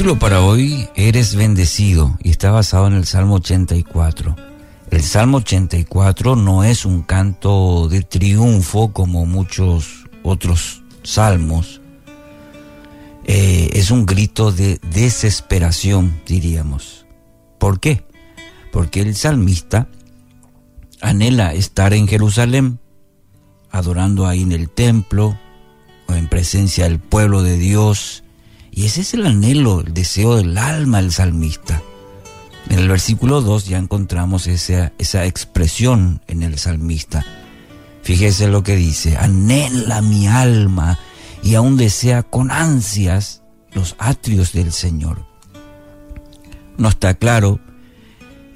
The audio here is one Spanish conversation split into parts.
título para hoy, Eres bendecido, y está basado en el Salmo 84. El Salmo 84 no es un canto de triunfo como muchos otros salmos. Eh, es un grito de desesperación, diríamos. ¿Por qué? Porque el salmista anhela estar en Jerusalén, adorando ahí en el templo, o en presencia del pueblo de Dios, y ese es el anhelo, el deseo del alma del salmista. En el versículo 2 ya encontramos esa, esa expresión en el salmista. Fíjese lo que dice, anhela mi alma y aún desea con ansias los atrios del Señor. No está claro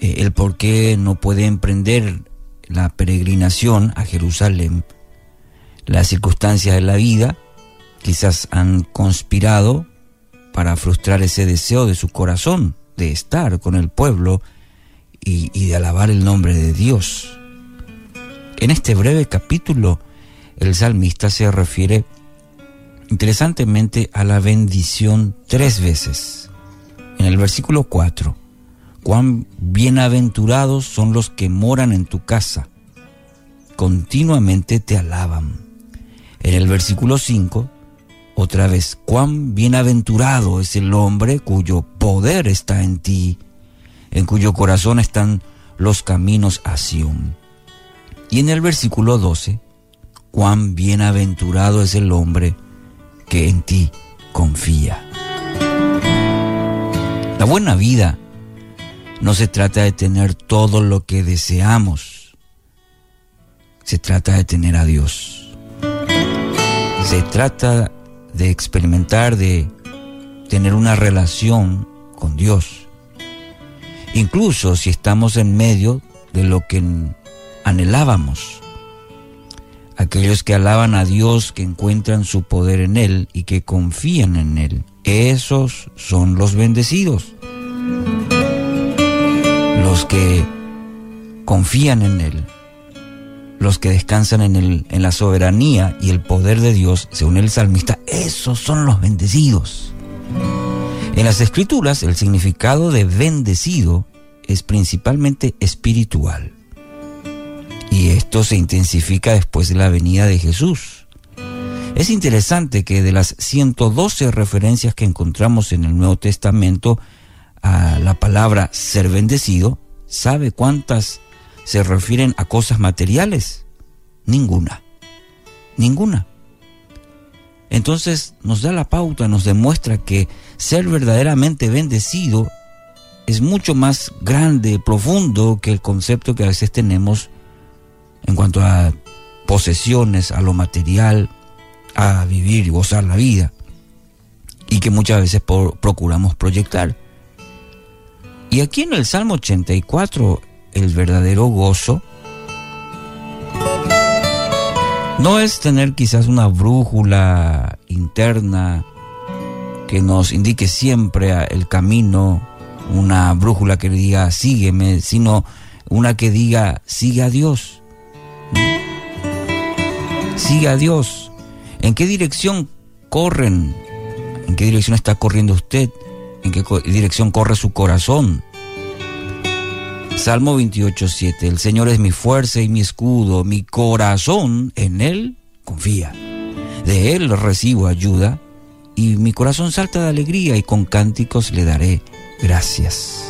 eh, el por qué no puede emprender la peregrinación a Jerusalén. Las circunstancias de la vida quizás han conspirado para frustrar ese deseo de su corazón de estar con el pueblo y, de alabar el nombre de Dios. En este breve capítulo, el salmista se refiere interesantemente a la bendición tres veces. En el versículo 4, cuán bienaventurados son los que moran en tu casa, continuamente te alaban. En el versículo 5, otra vez, cuán bienaventurado es el hombre cuyo poder está en ti, en cuyo corazón están los caminos a Sión. Y en el versículo 12, cuán bienaventurado es el hombre que en ti confía. La buena vida no se trata de tener todo lo que deseamos, se trata de tener a Dios. Se trata de experimentar, de tener una relación con Dios. Incluso si estamos en medio de lo que anhelábamos. Aquellos que alaban a Dios, que encuentran su poder en Él y que confían en Él, esos son los bendecidos. Los que confían en Él, los que descansan en, el, en la soberanía y el poder de Dios, según el salmista, esos son los bendecidos. En las escrituras el significado de bendecido es principalmente espiritual. Y esto se intensifica después de la venida de Jesús. Es interesante que de las 112 referencias que encontramos en el Nuevo Testamento a la palabra ser bendecido, ¿sabe cuántas se refieren a cosas materiales? Ninguna. Ninguna. Entonces nos da la pauta, nos demuestra que ser verdaderamente bendecido es mucho más grande, profundo que el concepto que a veces tenemos en cuanto a posesiones, a lo material, a vivir y gozar la vida, y que muchas veces procuramos proyectar. Y aquí en el Salmo 84 el verdadero gozo no es tener quizás una brújula interna que nos indique siempre el camino, una brújula que diga sígueme, sino una que diga sigue a Dios. Sigue a Dios. ¿En qué dirección corren? ¿En qué dirección está corriendo usted? ¿En qué dirección corre su corazón? Salmo 28, 7. El Señor es mi fuerza y mi escudo, mi corazón en Él confía. De Él recibo ayuda y mi corazón salta de alegría y con cánticos le daré gracias.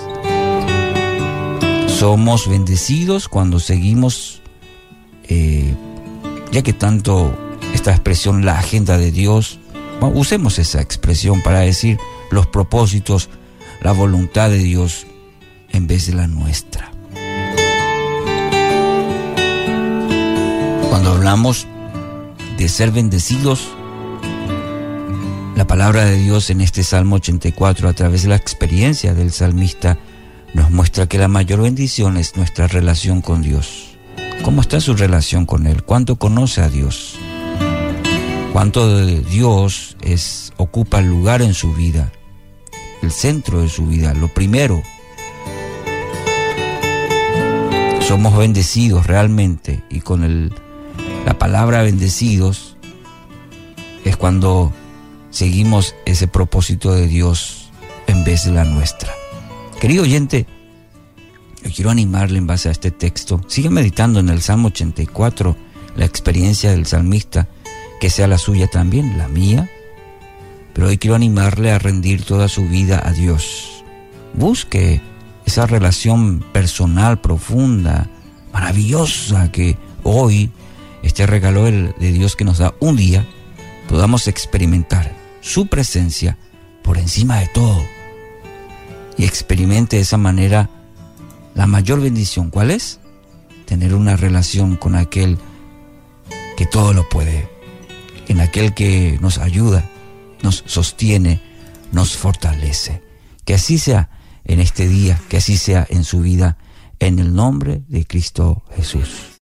Somos bendecidos cuando seguimos, eh, ya que tanto esta expresión, la agenda de Dios, usemos esa expresión para decir los propósitos, la voluntad de Dios en vez de la nuestra. Cuando hablamos de ser bendecidos, la palabra de Dios en este Salmo 84, a través de la experiencia del salmista, nos muestra que la mayor bendición es nuestra relación con Dios. ¿Cómo está su relación con Él? ¿Cuánto conoce a Dios? ¿Cuánto de Dios es, ocupa el lugar en su vida? El centro de su vida, lo primero, somos bendecidos realmente y con el, la palabra bendecidos es cuando seguimos ese propósito de Dios en vez de la nuestra. Querido oyente, yo quiero animarle en base a este texto. Sigue meditando en el Salmo 84, la experiencia del salmista, que sea la suya también, la mía. Pero hoy quiero animarle a rendir toda su vida a Dios. Busque esa relación personal profunda, maravillosa que hoy, este regalo de Dios que nos da un día, podamos experimentar su presencia por encima de todo. Y experimente de esa manera la mayor bendición. ¿Cuál es? Tener una relación con aquel que todo lo puede, en aquel que nos ayuda, nos sostiene, nos fortalece. Que así sea en este día, que así sea en su vida, en el nombre de Cristo Jesús.